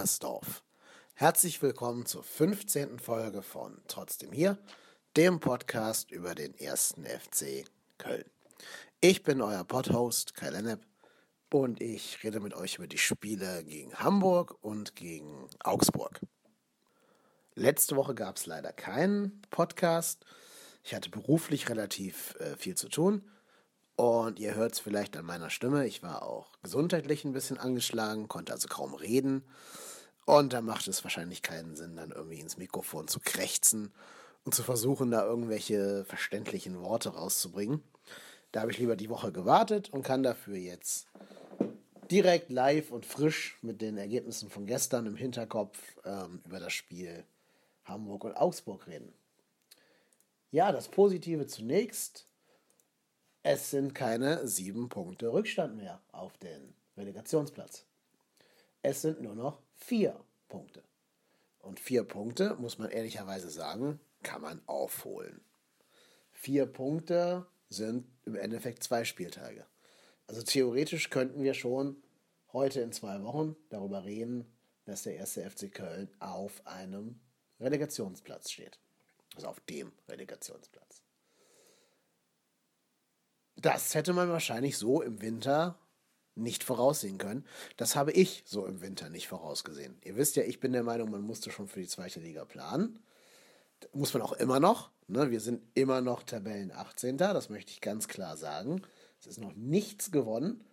Müngersdorf. Herzlich willkommen zur 15. Folge von Trotzdem hier, dem Podcast über den ersten FC Köln. Ich bin euer Podhost Kai Lennep und ich rede mit euch über die Spiele gegen Hamburg und gegen Augsburg. Letzte Woche gab es leider keinen Podcast. Ich hatte beruflich relativ äh, viel zu tun und ihr hört es vielleicht an meiner Stimme. Ich war auch gesundheitlich ein bisschen angeschlagen, konnte also kaum reden. Und da macht es wahrscheinlich keinen Sinn, dann irgendwie ins Mikrofon zu krächzen und zu versuchen, da irgendwelche verständlichen Worte rauszubringen. Da habe ich lieber die Woche gewartet und kann dafür jetzt direkt live und frisch mit den Ergebnissen von gestern im Hinterkopf ähm, über das Spiel Hamburg und Augsburg reden. Ja, das Positive zunächst. Es sind keine sieben Punkte Rückstand mehr auf den Relegationsplatz. Es sind nur noch vier Punkte. Und vier Punkte, muss man ehrlicherweise sagen, kann man aufholen. Vier Punkte sind im Endeffekt zwei Spieltage. Also theoretisch könnten wir schon heute in zwei Wochen darüber reden, dass der erste FC Köln auf einem Relegationsplatz steht. Also auf dem Relegationsplatz. Das hätte man wahrscheinlich so im Winter nicht voraussehen können. Das habe ich so im Winter nicht vorausgesehen. Ihr wisst ja, ich bin der Meinung, man musste schon für die zweite Liga planen. Muss man auch immer noch. Ne? Wir sind immer noch Tabellen 18. Das möchte ich ganz klar sagen. Es ist noch nichts gewonnen.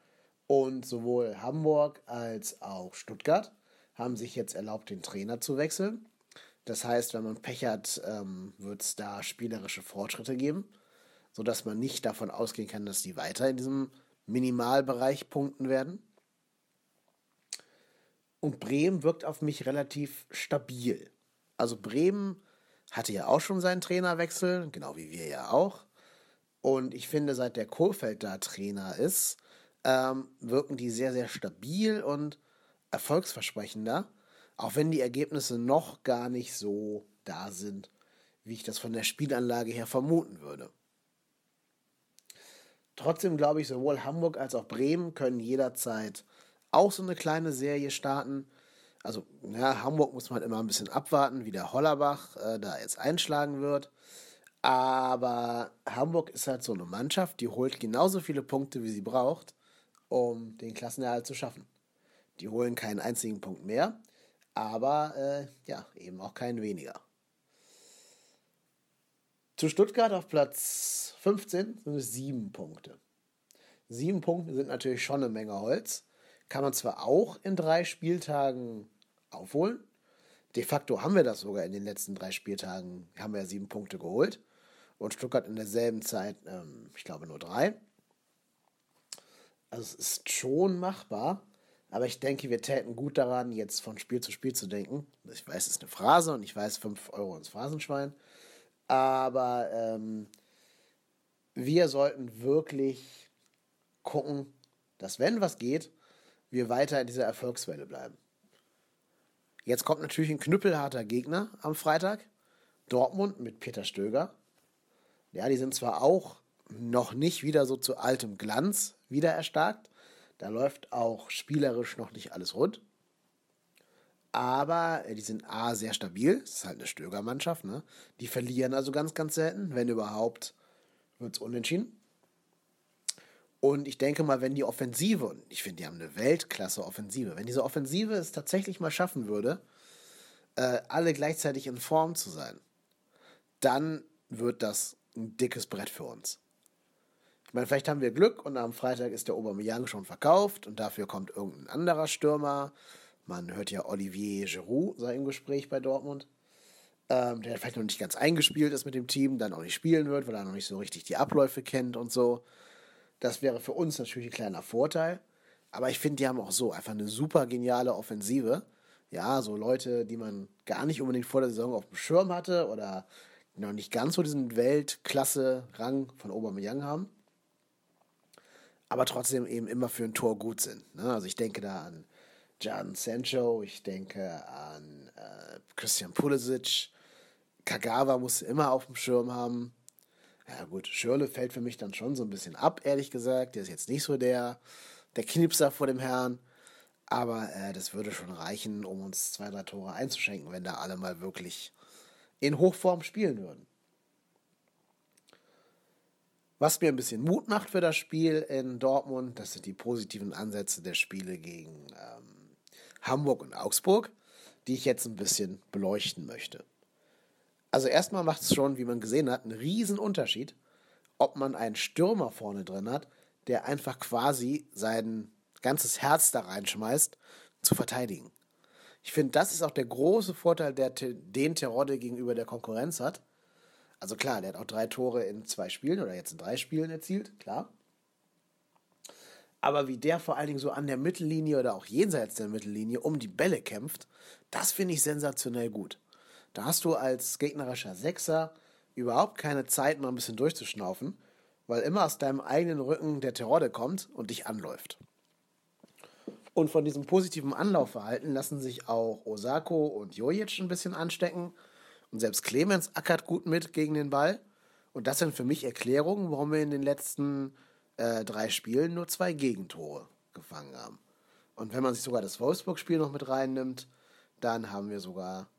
Und sowohl Hamburg als auch Stuttgart haben sich jetzt erlaubt, den Trainer zu wechseln. Das heißt, wenn man Pech hat, ähm, wird es da spielerische Fortschritte geben sodass man nicht davon ausgehen kann, dass die weiter in diesem Minimalbereich punkten werden. Und Bremen wirkt auf mich relativ stabil. Also Bremen hatte ja auch schon seinen Trainerwechsel, genau wie wir ja auch. Und ich finde, seit der Kohlfeld da Trainer ist, ähm, wirken die sehr, sehr stabil und erfolgsversprechender, auch wenn die Ergebnisse noch gar nicht so da sind, wie ich das von der Spielanlage her vermuten würde. Trotzdem glaube ich, sowohl Hamburg als auch Bremen können jederzeit auch so eine kleine Serie starten. Also, ja, Hamburg muss man immer ein bisschen abwarten, wie der Hollerbach äh, da jetzt einschlagen wird. Aber Hamburg ist halt so eine Mannschaft, die holt genauso viele Punkte, wie sie braucht, um den Klassenerhalt zu schaffen. Die holen keinen einzigen Punkt mehr, aber äh, ja, eben auch keinen weniger. Zu Stuttgart auf Platz 15 sind es sieben Punkte. Sieben Punkte sind natürlich schon eine Menge Holz. Kann man zwar auch in drei Spieltagen aufholen. De facto haben wir das sogar in den letzten drei Spieltagen, haben wir sieben Punkte geholt. Und Stuttgart in derselben Zeit, ähm, ich glaube, nur drei. Also es ist schon machbar. Aber ich denke, wir täten gut daran, jetzt von Spiel zu Spiel zu denken. Ich weiß, es ist eine Phrase und ich weiß, 5 Euro ins Phrasenschwein. Aber ähm, wir sollten wirklich gucken, dass wenn was geht, wir weiter in dieser Erfolgswelle bleiben. Jetzt kommt natürlich ein knüppelharter Gegner am Freitag. Dortmund mit Peter Stöger. Ja, die sind zwar auch noch nicht wieder so zu altem Glanz wieder erstarkt. Da läuft auch spielerisch noch nicht alles rund. Aber äh, die sind A, sehr stabil. Das ist halt eine Stöger-Mannschaft. Ne? Die verlieren also ganz, ganz selten. Wenn überhaupt, wird es unentschieden. Und ich denke mal, wenn die Offensive, und ich finde, die haben eine Weltklasse-Offensive, wenn diese Offensive es tatsächlich mal schaffen würde, äh, alle gleichzeitig in Form zu sein, dann wird das ein dickes Brett für uns. Ich meine, vielleicht haben wir Glück und am Freitag ist der Aubameyang schon verkauft und dafür kommt irgendein anderer Stürmer man hört ja Olivier Giroud sei im Gespräch bei Dortmund, ähm, der vielleicht noch nicht ganz eingespielt ist mit dem Team, dann auch nicht spielen wird, weil er noch nicht so richtig die Abläufe kennt und so. Das wäre für uns natürlich ein kleiner Vorteil. Aber ich finde, die haben auch so einfach eine super geniale Offensive. Ja, so Leute, die man gar nicht unbedingt vor der Saison auf dem Schirm hatte oder noch nicht ganz so diesen Weltklasse-Rang von Aubameyang haben. Aber trotzdem eben immer für ein Tor gut sind. Ne? Also ich denke da an Jan Sancho, ich denke an äh, Christian Pulisic. Kagawa musste immer auf dem Schirm haben. Ja gut, Schirle fällt für mich dann schon so ein bisschen ab, ehrlich gesagt. Der ist jetzt nicht so der, der Knipser vor dem Herrn. Aber äh, das würde schon reichen, um uns zwei, drei Tore einzuschenken, wenn da alle mal wirklich in Hochform spielen würden. Was mir ein bisschen Mut macht für das Spiel in Dortmund, das sind die positiven Ansätze der Spiele gegen ähm, Hamburg und Augsburg, die ich jetzt ein bisschen beleuchten möchte. Also erstmal macht es schon, wie man gesehen hat, einen riesen Unterschied, ob man einen Stürmer vorne drin hat, der einfach quasi sein ganzes Herz da reinschmeißt, zu verteidigen. Ich finde, das ist auch der große Vorteil, der den Terodde gegenüber der Konkurrenz hat. Also klar, der hat auch drei Tore in zwei Spielen oder jetzt in drei Spielen erzielt, klar. Aber wie der vor allen Dingen so an der Mittellinie oder auch jenseits der Mittellinie um die Bälle kämpft, das finde ich sensationell gut. Da hast du als gegnerischer Sechser überhaupt keine Zeit, mal ein bisschen durchzuschnaufen, weil immer aus deinem eigenen Rücken der Terodde kommt und dich anläuft. Und von diesem positiven Anlaufverhalten lassen sich auch Osako und Jojic ein bisschen anstecken. Und selbst Clemens ackert gut mit gegen den Ball. Und das sind für mich Erklärungen, warum wir in den letzten äh, drei Spielen nur zwei Gegentore gefangen haben. Und wenn man sich sogar das Wolfsburg-Spiel noch mit reinnimmt, dann haben wir sogar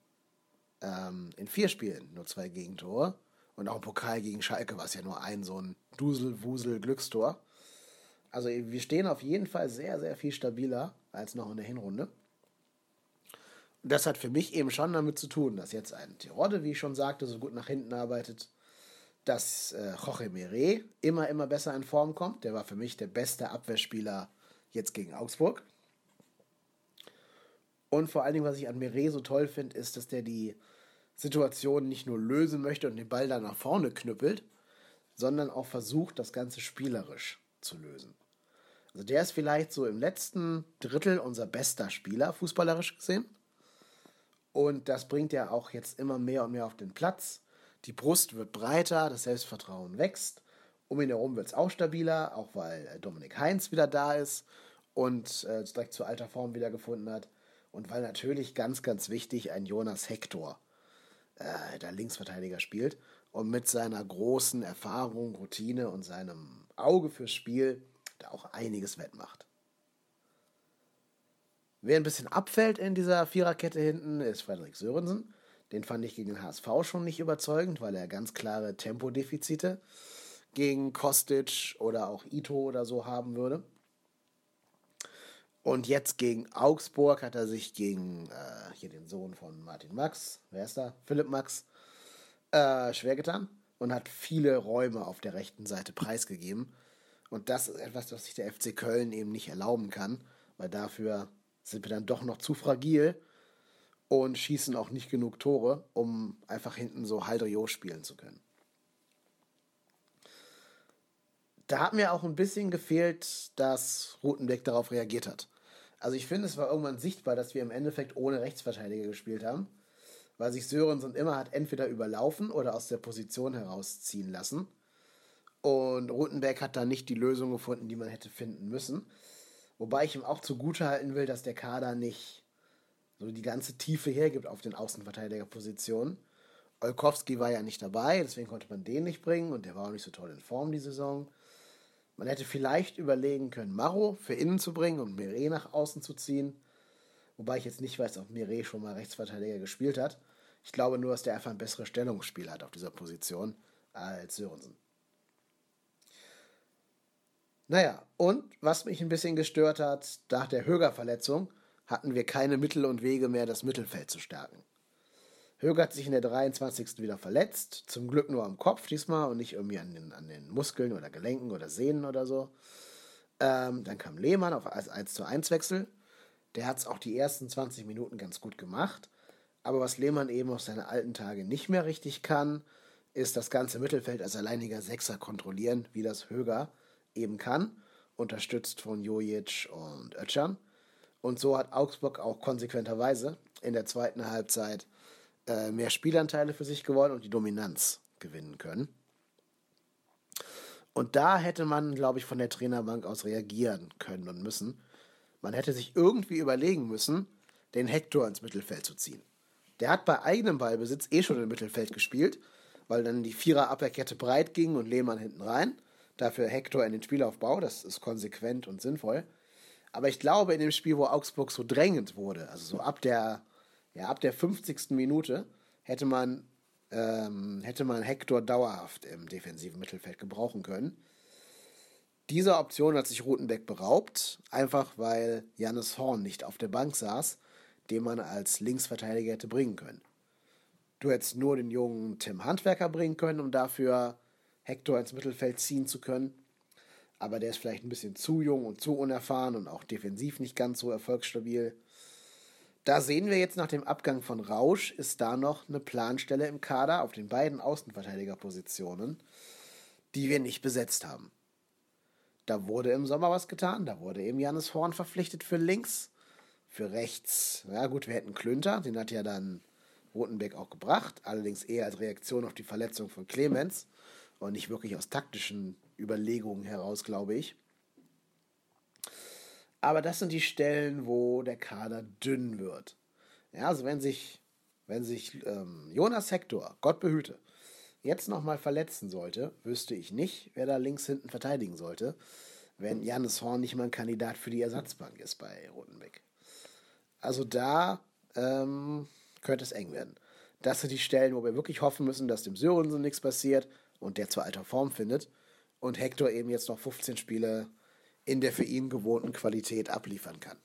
ähm, in vier Spielen nur zwei Gegentore. Und auch im Pokal gegen Schalke war es ja nur ein so ein Dusel-Wusel-Glückstor. Also wir stehen auf jeden Fall sehr, sehr viel stabiler als noch in der Hinrunde. Und das hat für mich eben schon damit zu tun, dass jetzt ein Tirode, wie ich schon sagte, so gut nach hinten arbeitet, dass äh, Jorge Mire immer, immer besser in Form kommt. Der war für mich der beste Abwehrspieler jetzt gegen Augsburg. Und vor allen Dingen, was ich an Mire so toll finde, ist, dass der die Situation nicht nur lösen möchte und den Ball dann nach vorne knüppelt, sondern auch versucht, das Ganze spielerisch zu lösen. Also der ist vielleicht so im letzten Drittel unser bester Spieler, fußballerisch gesehen. Und das bringt er auch jetzt immer mehr und mehr auf den Platz. Die Brust wird breiter, das Selbstvertrauen wächst. Um ihn herum wird es auch stabiler, auch weil äh, Dominik Heinz wieder da ist und äh, direkt zu alter Form wieder gefunden hat. Und weil natürlich ganz, ganz wichtig ein Jonas Hector, äh, der Linksverteidiger, spielt und mit seiner großen Erfahrung, Routine und seinem Auge fürs Spiel da auch einiges wettmacht. Wer ein bisschen abfällt in dieser Viererkette hinten, ist Frederik Sörensen. Den fand ich gegen den HSV schon nicht überzeugend, weil er ganz klare Tempodefizite gegen Kostic oder auch Ito oder so haben würde. Und jetzt gegen Augsburg hat er sich gegen äh, hier den Sohn von Martin Max, wer ist da? Philipp Max, äh, schwer getan und hat viele Räume auf der rechten Seite preisgegeben. Und das ist etwas, was sich der FC Köln eben nicht erlauben kann, weil dafür sind wir dann doch noch zu fragil und schießen auch nicht genug Tore, um einfach hinten so Haldrio spielen zu können. Da hat mir auch ein bisschen gefehlt, dass Rutenbeck darauf reagiert hat. Also ich finde, es war irgendwann sichtbar, dass wir im Endeffekt ohne Rechtsverteidiger gespielt haben, weil sich Sörensen immer hat entweder überlaufen oder aus der Position herausziehen lassen. Und Rutenberg hat da nicht die Lösung gefunden, die man hätte finden müssen. Wobei ich ihm auch zugutehalten will, dass der Kader nicht so die ganze Tiefe hergibt auf den Außenverteidigerpositionen. Olkowski war ja nicht dabei, deswegen konnte man den nicht bringen und der war auch nicht so toll in Form die Saison. Man hätte vielleicht überlegen können, Maro für innen zu bringen und Mire nach außen zu ziehen. Wobei ich jetzt nicht weiß, ob Mire schon mal Rechtsverteidiger gespielt hat. Ich glaube nur, dass der einfach ein besseres Stellungsspiel hat auf dieser Position als Sörensen. Naja, und was mich ein bisschen gestört hat, nach der Höger-Verletzung hatten wir keine Mittel und Wege mehr, das Mittelfeld zu stärken. Höger hat sich in der 23. wieder verletzt, zum Glück nur am Kopf diesmal und nicht irgendwie an den, an den Muskeln oder Gelenken oder Sehnen oder so. Ähm, dann kam Lehmann auf als 1 zu 1 Wechsel. Der hat es auch die ersten 20 Minuten ganz gut gemacht. Aber was Lehmann eben auf seine alten Tage nicht mehr richtig kann, ist das ganze Mittelfeld als alleiniger Sechser kontrollieren, wie das Höger eben kann, unterstützt von Jojic und Ötchan. Und so hat Augsburg auch konsequenterweise in der zweiten Halbzeit äh, mehr Spielanteile für sich gewonnen und die Dominanz gewinnen können. Und da hätte man, glaube ich, von der Trainerbank aus reagieren können und müssen. Man hätte sich irgendwie überlegen müssen, den Hector ins Mittelfeld zu ziehen. Der hat bei eigenem Ballbesitz eh schon im Mittelfeld gespielt, weil dann die Vierer-Abwehrkette breit ging und Lehmann hinten rein. Dafür Hector in den Spielaufbau, das ist konsequent und sinnvoll. Aber ich glaube, in dem Spiel, wo Augsburg so drängend wurde, also so ab der, ja, ab der 50. Minute, hätte man, ähm, hätte man Hector dauerhaft im defensiven Mittelfeld gebrauchen können. Dieser Option hat sich Rutenbeck beraubt, einfach weil Jannis Horn nicht auf der Bank saß, den man als Linksverteidiger hätte bringen können. Du hättest nur den jungen Tim Handwerker bringen können, um dafür Hector ins Mittelfeld ziehen zu können. Aber der ist vielleicht ein bisschen zu jung und zu unerfahren und auch defensiv nicht ganz so erfolgsstabil. Da sehen wir jetzt nach dem Abgang von Rausch, ist da noch eine Planstelle im Kader auf den beiden Außenverteidigerpositionen, die wir nicht besetzt haben. Da wurde im Sommer was getan, da wurde eben Janis Horn verpflichtet für links, für rechts. Ja gut, wir hätten Klünter, den hat ja dann Rotenbeck auch gebracht, allerdings eher als Reaktion auf die Verletzung von Clemens und nicht wirklich aus taktischen Überlegungen heraus, glaube ich. Aber das sind die Stellen, wo der Kader dünn wird. Ja, also wenn sich, wenn sich ähm, Jonas Hector, Gott behüte, jetzt nochmal verletzen sollte, wüsste ich nicht, wer da links hinten verteidigen sollte, wenn Janis Horn nicht mal ein Kandidat für die Ersatzbank ist bei Rotenbeck. Also da ähm, könnte es eng werden. Das sind die Stellen, wo wir wirklich hoffen müssen, dass dem Sörensen nichts passiert und der zur alter Form findet und Hector eben jetzt noch 15 Spiele in der für ihn gewohnten Qualität abliefern kann.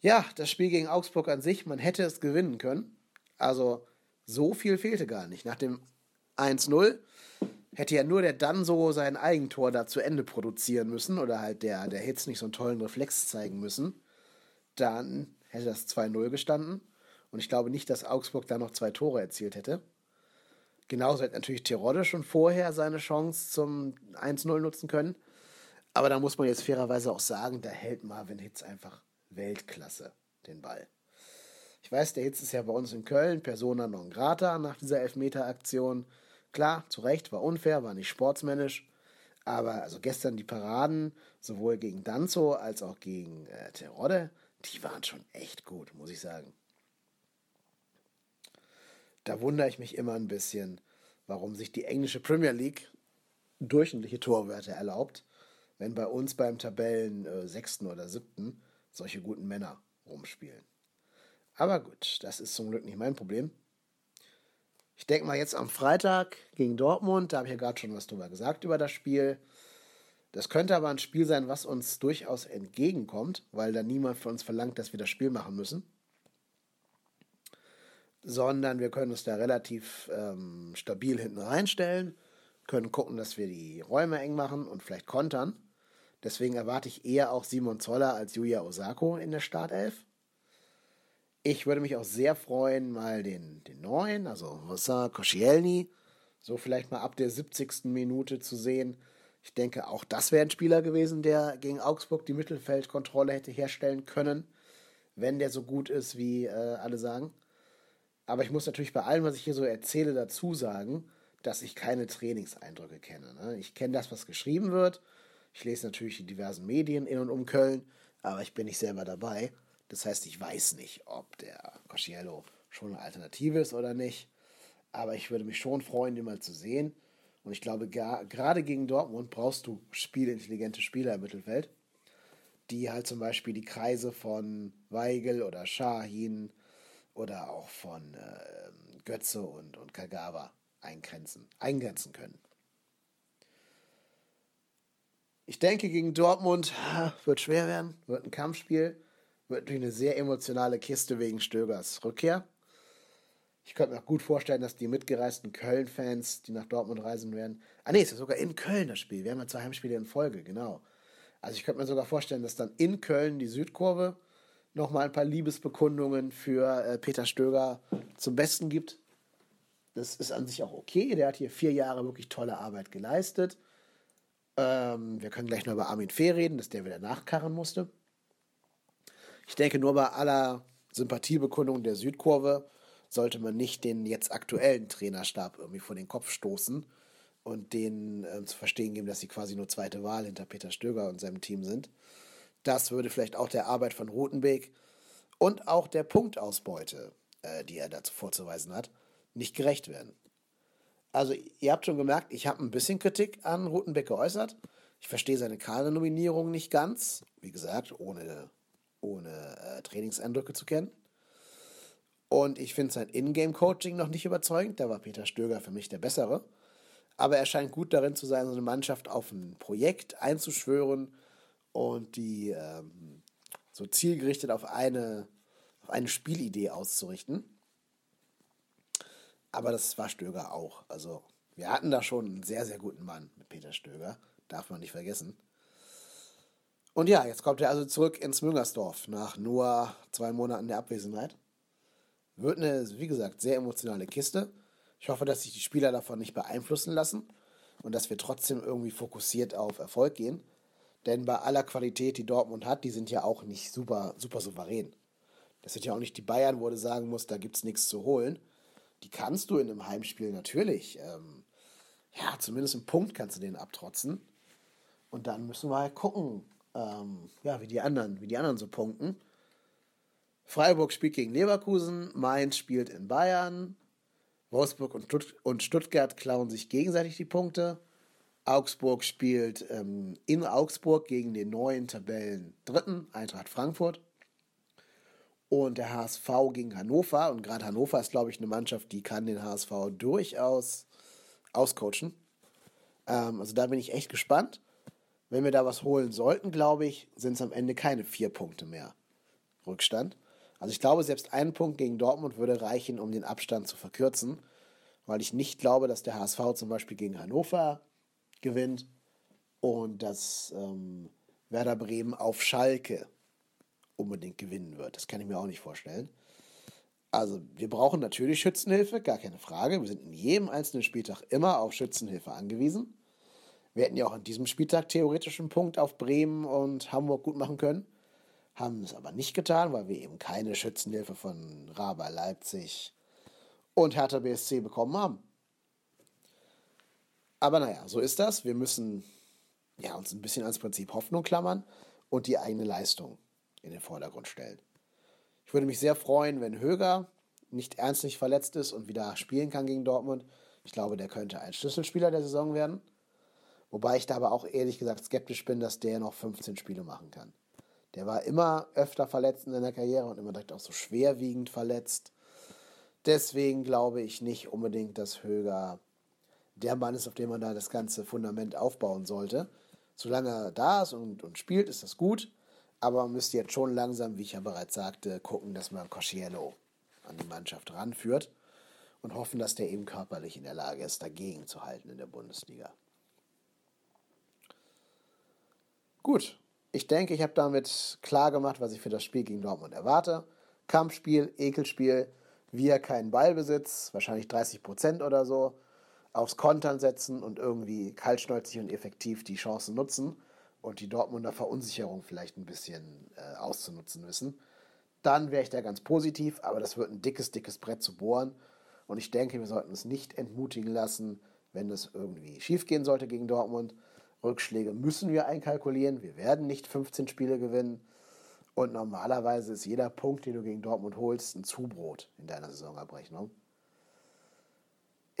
Ja, das Spiel gegen Augsburg an sich, man hätte es gewinnen können. Also so viel fehlte gar nicht. Nach dem 1-0 hätte ja nur der Danso sein Eigentor da zu Ende produzieren müssen oder halt der, der Hitz nicht so einen tollen Reflex zeigen müssen. Dann hätte das 2-0 gestanden. Und ich glaube nicht, dass Augsburg da noch zwei Tore erzielt hätte. Genauso hätte natürlich Tirode schon vorher seine Chance zum 1-0 nutzen können. Aber da muss man jetzt fairerweise auch sagen, da hält Marvin Hitz einfach Weltklasse den Ball. Ich weiß, der Hitz ist ja bei uns in Köln Persona non grata nach dieser Elfmeter-Aktion. Klar, zu Recht, war unfair, war nicht sportsmännisch. Aber also gestern die Paraden, sowohl gegen Danzo als auch gegen äh, Terodde, die waren schon echt gut, muss ich sagen da wundere ich mich immer ein bisschen, warum sich die englische Premier League durchschnittliche Torwerte erlaubt, wenn bei uns beim Tabellen äh, oder siebten solche guten Männer rumspielen. Aber gut, das ist zum Glück nicht mein Problem. Ich denke mal jetzt am Freitag gegen Dortmund, da habe ich ja gerade schon was drüber gesagt über das Spiel. Das könnte aber ein Spiel sein, was uns durchaus entgegenkommt, weil da niemand von uns verlangt, dass wir das Spiel machen müssen sondern wir können uns da relativ ähm, stabil hinten reinstellen, können gucken, dass wir die Räume eng machen und vielleicht kontern. Deswegen erwarte ich eher auch Simon Zoller als Julia Osako in der Startelf. Ich würde mich auch sehr freuen, mal den, den neuen, also Rosa Koscielny, so vielleicht mal ab der 70. Minute zu sehen. Ich denke, auch das wäre ein Spieler gewesen, der gegen Augsburg die Mittelfeldkontrolle hätte herstellen können, wenn der so gut ist, wie äh, alle sagen. Aber ich muss natürlich bei allem, was ich hier so erzähle, dazu sagen, dass ich keine Trainingseindrücke kenne. Ne? Ich kenne das, was geschrieben wird. Ich lese natürlich die diversen Medien in und um Köln, aber ich bin nicht selber dabei. Das heißt, ich weiß nicht, ob der Cosciello schon eine Alternative ist oder nicht. Aber ich würde mich schon freuen, den mal zu sehen. Und ich glaube, gerade gegen Dortmund brauchst du spielintelligente Spieler im Mittelfeld, die halt zum Beispiel die Kreise von Weigel oder Shahin oder auch von äh, Götze und, und Kagawa eingrenzen, eingrenzen können. Ich denke, gegen Dortmund wird schwer werden, wird ein Kampfspiel, wird natürlich eine sehr emotionale Kiste wegen Stögers Rückkehr. Ich könnte mir auch gut vorstellen, dass die mitgereisten Köln-Fans, die nach Dortmund reisen werden, ah nee, es ist sogar in Köln das Spiel. Wir haben ja zwei Heimspiele in Folge, genau. Also ich könnte mir sogar vorstellen, dass dann in Köln die Südkurve nochmal ein paar Liebesbekundungen für äh, Peter Stöger zum Besten gibt. Das ist an sich auch okay. Der hat hier vier Jahre wirklich tolle Arbeit geleistet. Ähm, wir können gleich noch über Armin Fee reden, dass der wieder nachkarren musste. Ich denke, nur bei aller Sympathiebekundung der Südkurve sollte man nicht den jetzt aktuellen Trainerstab irgendwie vor den Kopf stoßen und denen äh, zu verstehen geben, dass sie quasi nur zweite Wahl hinter Peter Stöger und seinem Team sind. Das würde vielleicht auch der Arbeit von Rutenbeek und auch der Punktausbeute, äh, die er dazu vorzuweisen hat, nicht gerecht werden. Also ihr habt schon gemerkt, ich habe ein bisschen Kritik an Rutenbeck geäußert. Ich verstehe seine Kader-Nominierung nicht ganz. Wie gesagt, ohne, ohne äh, Trainingseindrücke zu kennen. Und ich finde sein Ingame-Coaching noch nicht überzeugend. Da war Peter Stöger für mich der Bessere. Aber er scheint gut darin zu sein, so eine Mannschaft auf ein Projekt einzuschwören und die ähm, so zielgerichtet auf eine, auf eine Spielidee auszurichten. Aber das war Stöger auch. Also wir hatten da schon einen sehr, sehr guten Mann mit Peter Stöger. Darf man nicht vergessen. Und ja, jetzt kommt er also zurück ins Müngersdorf nach nur zwei Monaten der Abwesenheit. Wird eine, wie gesagt, sehr emotionale Kiste. Ich hoffe, dass sich die Spieler davon nicht beeinflussen lassen und dass wir trotzdem irgendwie fokussiert auf Erfolg gehen. Denn bei aller Qualität, die Dortmund hat, die sind ja auch nicht super, super souverän. Das sind ja auch nicht die Bayern, wo du sagen musst, da gibt es nichts zu holen. Die kannst du in einem Heimspiel natürlich. Ähm, ja, zumindest einen Punkt kannst du denen abtrotzen. Und dann müssen wir halt gucken, ähm, ja, wie die anderen, wie die anderen so punkten. Freiburg spielt gegen Leverkusen, Mainz spielt in Bayern, Wolfsburg und, und Stuttgart klauen sich gegenseitig die Punkte. Augsburg spielt ähm, in Augsburg gegen den neuen Tabellen Dritten, Eintracht Frankfurt. Und der HSV gegen Hannover. Und gerade Hannover ist, glaube ich, eine Mannschaft, die kann den HSV durchaus auscoachen. Ähm, also da bin ich echt gespannt. Wenn wir da was holen sollten, glaube ich, sind es am Ende keine vier Punkte mehr Rückstand. Also ich glaube, selbst ein Punkt gegen Dortmund würde reichen, um den Abstand zu verkürzen, weil ich nicht glaube, dass der HSV zum Beispiel gegen Hannover gewinnt und dass ähm, Werder Bremen auf Schalke unbedingt gewinnen wird. Das kann ich mir auch nicht vorstellen. Also wir brauchen natürlich Schützenhilfe, gar keine Frage. Wir sind in jedem einzelnen Spieltag immer auf Schützenhilfe angewiesen. Wir hätten ja auch an diesem Spieltag theoretisch einen Punkt auf Bremen und Hamburg gut machen können haben es aber nicht getan, weil wir eben keine Schützenhilfe von Raba Leipzig und Hertha BSC bekommen haben. Aber naja, so ist das. Wir müssen ja, uns ein bisschen ans Prinzip Hoffnung klammern und die eigene Leistung in den Vordergrund stellen. Ich würde mich sehr freuen, wenn Höger nicht ernstlich verletzt ist und wieder spielen kann gegen Dortmund. Ich glaube, der könnte ein Schlüsselspieler der Saison werden. Wobei ich da aber auch ehrlich gesagt skeptisch bin, dass der noch 15 Spiele machen kann. Der war immer öfter verletzt in seiner Karriere und immer direkt auch so schwerwiegend verletzt. Deswegen glaube ich nicht unbedingt, dass Höger der Mann ist, auf dem man da das ganze Fundament aufbauen sollte. Solange er da ist und, und spielt, ist das gut. Aber man müsste jetzt schon langsam, wie ich ja bereits sagte, gucken, dass man Cosciello an die Mannschaft ranführt und hoffen, dass der eben körperlich in der Lage ist, dagegen zu halten in der Bundesliga. Gut, ich denke, ich habe damit klar gemacht, was ich für das Spiel gegen Dortmund erwarte. Kampfspiel, Ekelspiel, wir keinen Ballbesitz, wahrscheinlich 30 Prozent oder so, aufs Kontern setzen und irgendwie kaltschnäuzig und effektiv die Chancen nutzen und die Dortmunder Verunsicherung vielleicht ein bisschen äh, auszunutzen wissen. Dann wäre ich da ganz positiv, aber das wird ein dickes, dickes Brett zu bohren. Und ich denke, wir sollten uns nicht entmutigen lassen, wenn es irgendwie schiefgehen sollte gegen Dortmund. Rückschläge müssen wir einkalkulieren. Wir werden nicht 15 Spiele gewinnen. Und normalerweise ist jeder Punkt, den du gegen Dortmund holst, ein Zubrot in deiner Saisonabrechnung.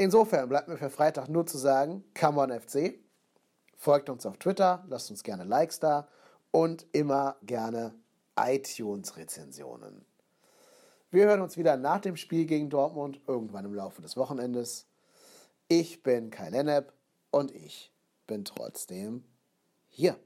Insofern bleibt mir für Freitag nur zu sagen, come on FC. Folgt uns auf Twitter, lasst uns gerne Likes da und immer gerne iTunes-Rezensionen. Wir hören uns wieder nach dem Spiel gegen Dortmund, irgendwann im Laufe des Wochenendes. Ich bin Kai Lennep und ich bin trotzdem hier.